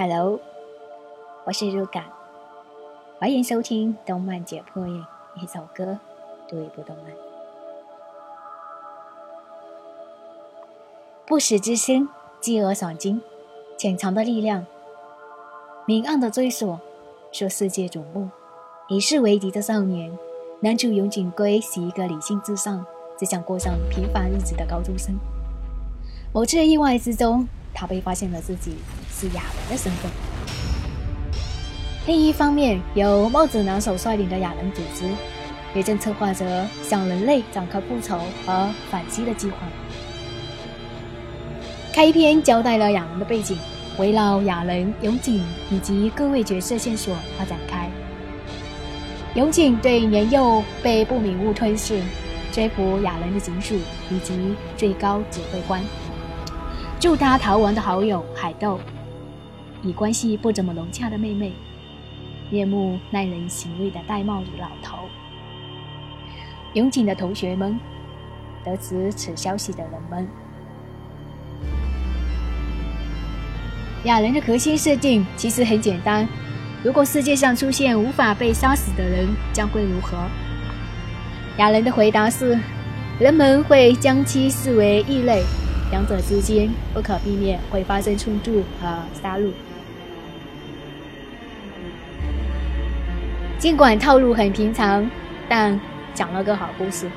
Hello，我是入感，欢迎收听《动漫解破》一首歌，读一部动漫。不死之身，饥饿赏金，潜藏的力量，明暗的追索，受世界瞩目，以世为敌的少年，男主永井圭是一个理性至上、只想过上平凡日子的高中生。某次意外之中，他被发现了自己。是亚人的身份。另一方面，由帽子男手率领的亚人组织，也正策划着向人类展开复仇和反击的计划。开篇交代了亚人的背景，围绕亚人永井以及各位角色线索而展开。永井对年幼被不明物吞噬、追捕亚人的警署以及最高指挥官，助他逃亡的好友海斗。以关系不怎么融洽的妹妹，面目耐人寻味的戴帽子老头，永井的同学们，得知此消息的人们。亚人的核心设定其实很简单：如果世界上出现无法被杀死的人，将会如何？亚人的回答是：人们会将其视为异类，两者之间不可避免会发生冲突和杀戮。尽管套路很平常，但讲了个好故事。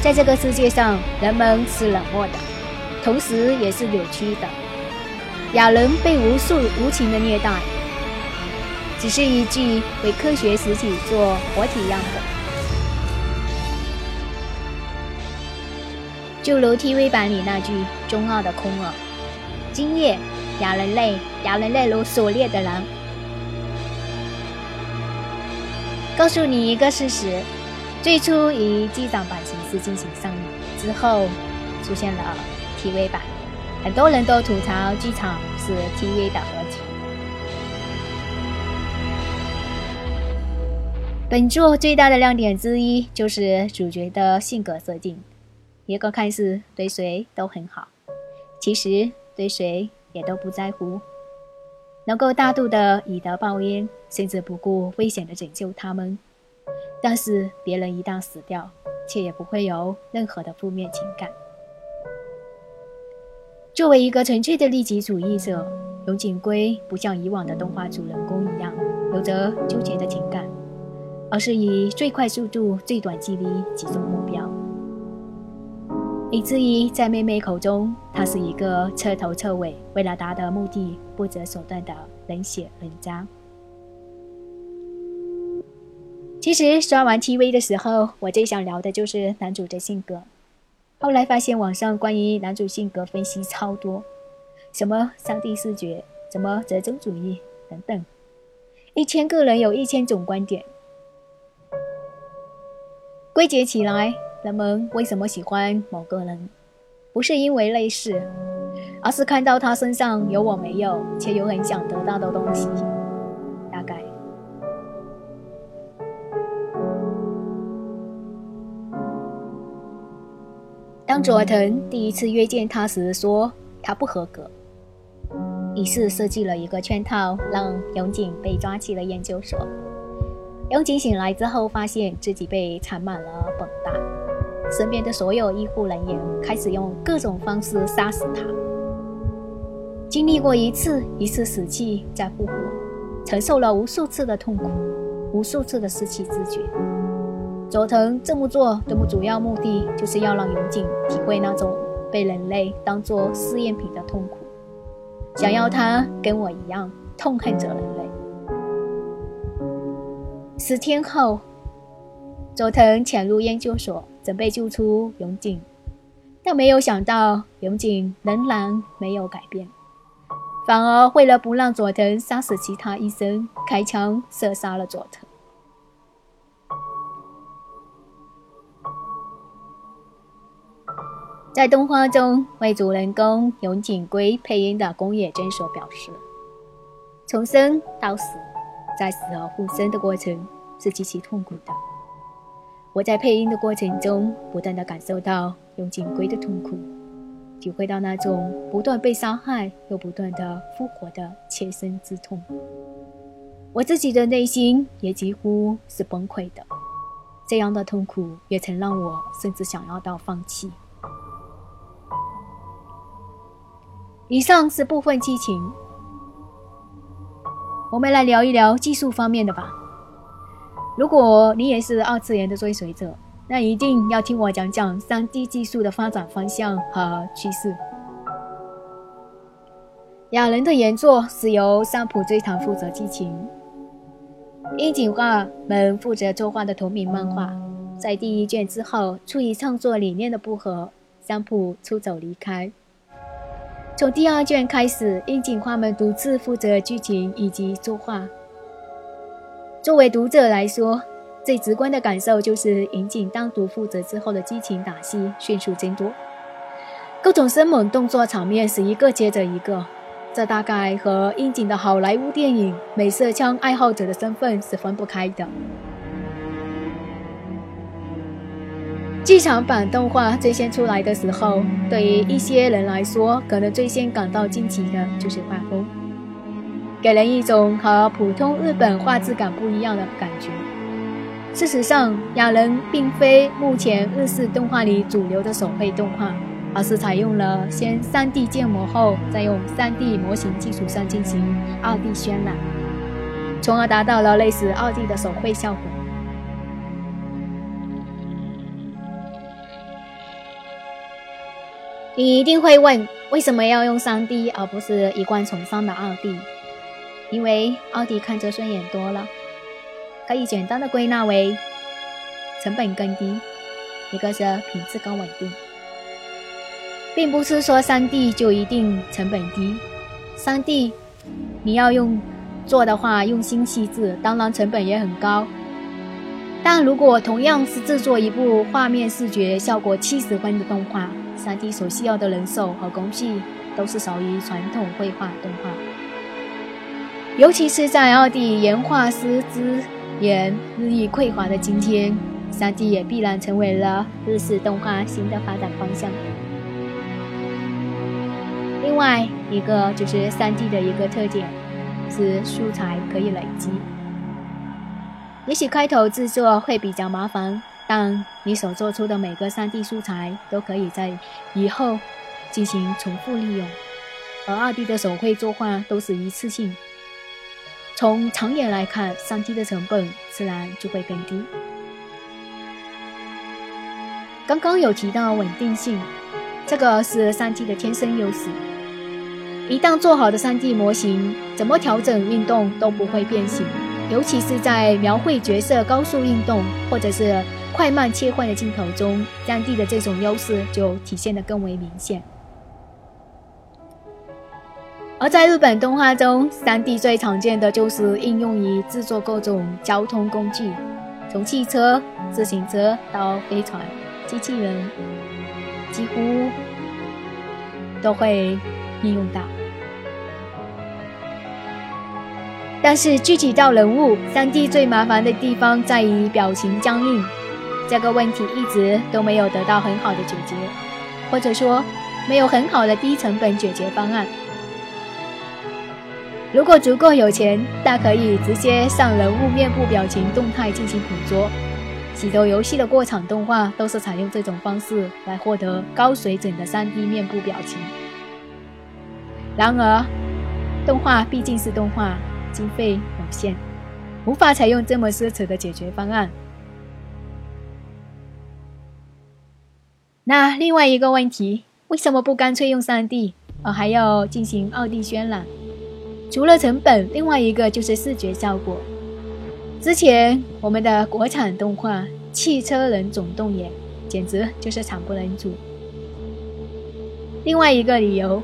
在这个世界上，人们是冷漠的，同时也是扭曲的。亚人被无数无情的虐待，只是一具为科学实体做活体样本。就如 TV 版里那句中二的空耳：“今夜，亚人类，亚人类如狩猎的狼。”告诉你一个事实：最初以机长版形式进行上映，之后出现了 TV 版，很多人都吐槽剧场是 TV 的合集。本作最大的亮点之一就是主角的性格设定，一个看似对谁都很好，其实对谁也都不在乎。能够大度的以德报怨，甚至不顾危险的拯救他们。但是别人一旦死掉，却也不会有任何的负面情感。作为一个纯粹的利己主义者，永井圭不像以往的动画主人公一样有着纠结的情感，而是以最快速度、最短距离击中目标。以至于在妹妹口中，他是一个彻头彻尾为了达到目的不择手段的冷血人渣。其实刷完 TV 的时候，我最想聊的就是男主的性格。后来发现网上关于男主性格分析超多，什么上帝视觉，什么折中主义等等，一千个人有一千种观点。归结起来。人们为什么喜欢某个人？不是因为类似，而是看到他身上有我没有，却又很想得到的东西。大概，当佐藤第一次约见他时，说他不合格，于是设计了一个圈套，让永井被抓去了研究所。永井醒来之后，发现自己被缠满了绷带。身边的所有医护人员开始用各种方式杀死他。经历过一次一次死去再复活，承受了无数次的痛苦，无数次的失去知觉。佐藤这么做的主要目的，就是要让永井体会那种被人类当作试验品的痛苦，想要他跟我一样痛恨着人类。十天后，佐藤潜入研究所。准备救出永井，但没有想到永井仍然没有改变，反而为了不让佐藤杀死其他医生，开枪射杀了佐藤。在动画中，为主人公永井圭配音的宫野真守表示：“从生到死，在死而复生的过程是极其痛苦的。”我在配音的过程中，不断的感受到永井圭的痛苦，体会到那种不断被伤害又不断的复活的切身之痛。我自己的内心也几乎是崩溃的，这样的痛苦也曾让我甚至想要到放弃。以上是部分激情，我们来聊一聊技术方面的吧。如果你也是二次元的追随者，那一定要听我讲讲三 D 技术的发展方向和趋势。雅人的原作是由三浦追堂负责激情。樱井画们负责作画的同名漫画，在第一卷之后，出于创作理念的不合，三浦出走离开。从第二卷开始，樱井画们独自负责剧情以及作画。作为读者来说，最直观的感受就是樱井单独负责之后的激情打戏迅速增多，各种生猛动作场面是一个接着一个。这大概和樱井的好莱坞电影美色枪爱好者的身份是分不开的。剧场版动画最先出来的时候，对于一些人来说，可能最先感到惊奇的就是画风，给人一种和普通日本画质感不一样的感觉。事实上，雅人并非目前日式动画里主流的手绘动画。而是采用了先 3D 建模后，再用 3D 模型基础上进行 2D 渲染，从而达到了类似 2D 的手绘效果。你一定会问，为什么要用 3D 而不是一贯崇尚的 2D？因为奥迪看着顺眼多了，可以简单的归纳为成本更低，一个是品质更稳定。并不是说三 D 就一定成本低，三 D 你要用做的话，用心细致，当然成本也很高。但如果同样是制作一部画面视觉效果七十分的动画，三 D 所需要的人手和工序都是少于传统绘画动画。尤其是在二 D 原画师资源日益匮乏的今天，三 D 也必然成为了日式动画新的发展方向。另外一个就是三 D 的一个特点是素材可以累积。也许开头制作会比较麻烦，但你所做出的每个三 D 素材都可以在以后进行重复利用，而二 D 的手绘作画都是一次性。从长远来看，三 D 的成本自然就会更低。刚刚有提到稳定性，这个是三 D 的天生优势。一旦做好的 3D 模型，怎么调整运动都不会变形。尤其是在描绘角色高速运动或者是快慢切换的镜头中，3D 的这种优势就体现得更为明显。而在日本动画中，3D 最常见的就是应用于制作各种交通工具，从汽车、自行车到飞船、机器人，几乎都会。应用到，但是具体到人物，3D 最麻烦的地方在于表情僵硬，这个问题一直都没有得到很好的解决，或者说没有很好的低成本解决方案。如果足够有钱，大可以直接上人物面部表情动态进行捕捉，许多游戏的过场动画都是采用这种方式来获得高水准的 3D 面部表情。然而，动画毕竟是动画，经费有限，无法采用这么奢侈的解决方案。那另外一个问题，为什么不干脆用 3D，而还要进行 2D 渲染？除了成本，另外一个就是视觉效果。之前我们的国产动画《汽车人总动员》简直就是惨不忍睹。另外一个理由。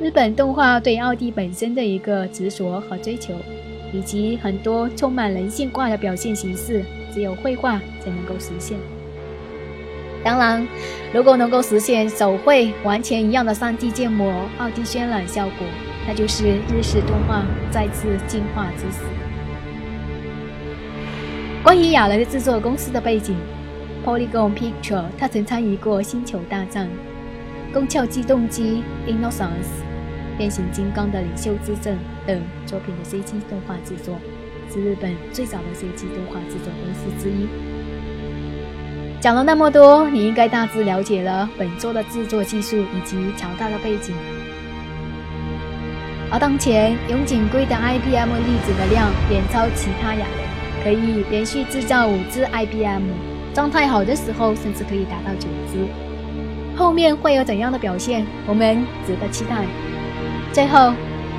日本动画对奥迪本身的一个执着和追求，以及很多充满人性化的表现形式，只有绘画才能够实现。当然，如果能够实现手绘完全一样的 3D 建模、奥迪渲染效果，那就是日式动画再次进化之时。关于雅人的制作公司的背景，Polygon Picture，他曾参与过《星球大战》。攻壳机动机》《Innocence》《变形金刚的领袖之证》等作品的 CG 动画制作，是日本最早的 CG 动画制作公司之一。讲了那么多，你应该大致了解了本作的制作技术以及强大的背景。而当前永井圭的 IBM 粒子的量远超其他亚人，可以连续制造五只 IBM，状态好的时候甚至可以达到九只。后面会有怎样的表现，我们值得期待。最后，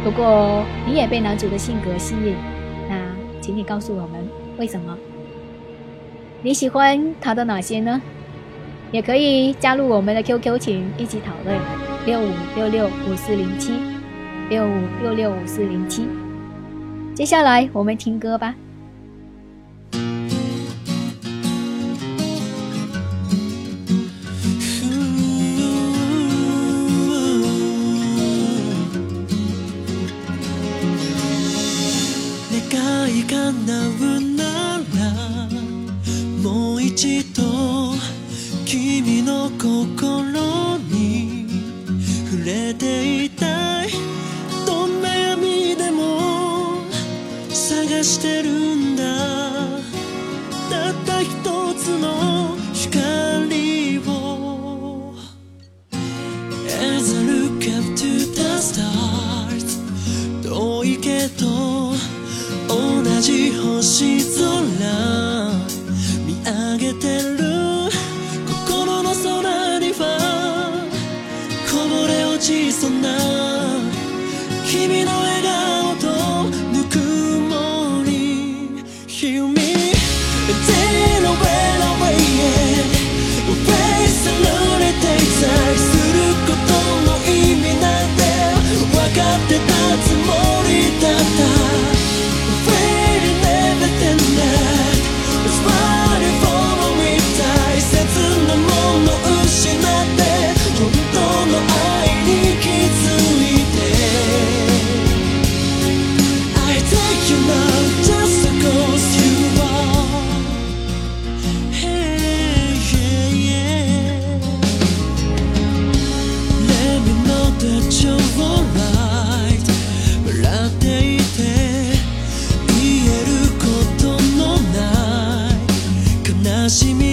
如果你也被男主的性格吸引，那请你告诉我们为什么？你喜欢他的哪些呢？也可以加入我们的 QQ 群一起讨论，六五六六五四零七，六五六六五四零七。接下来我们听歌吧。nasce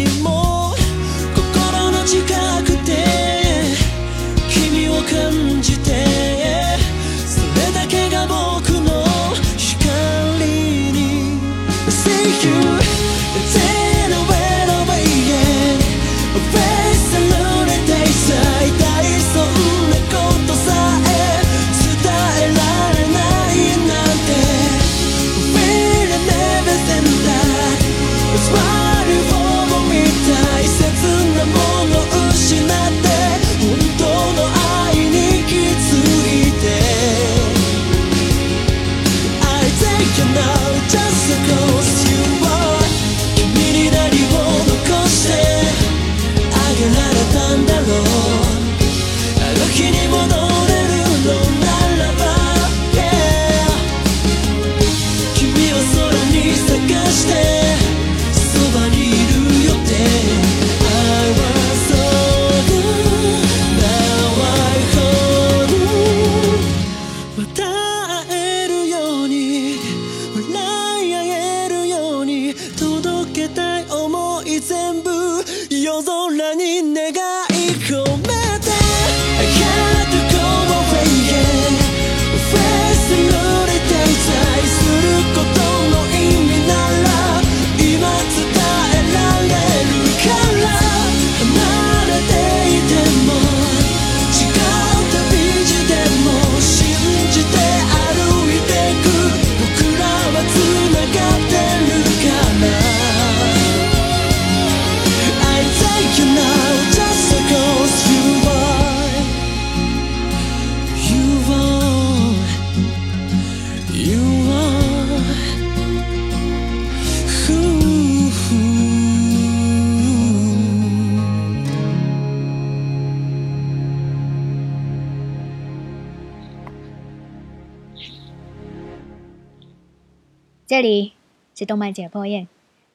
这里是动漫解剖院，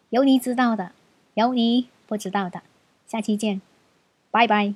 有你知道的，有你不知道的，下期见，拜拜。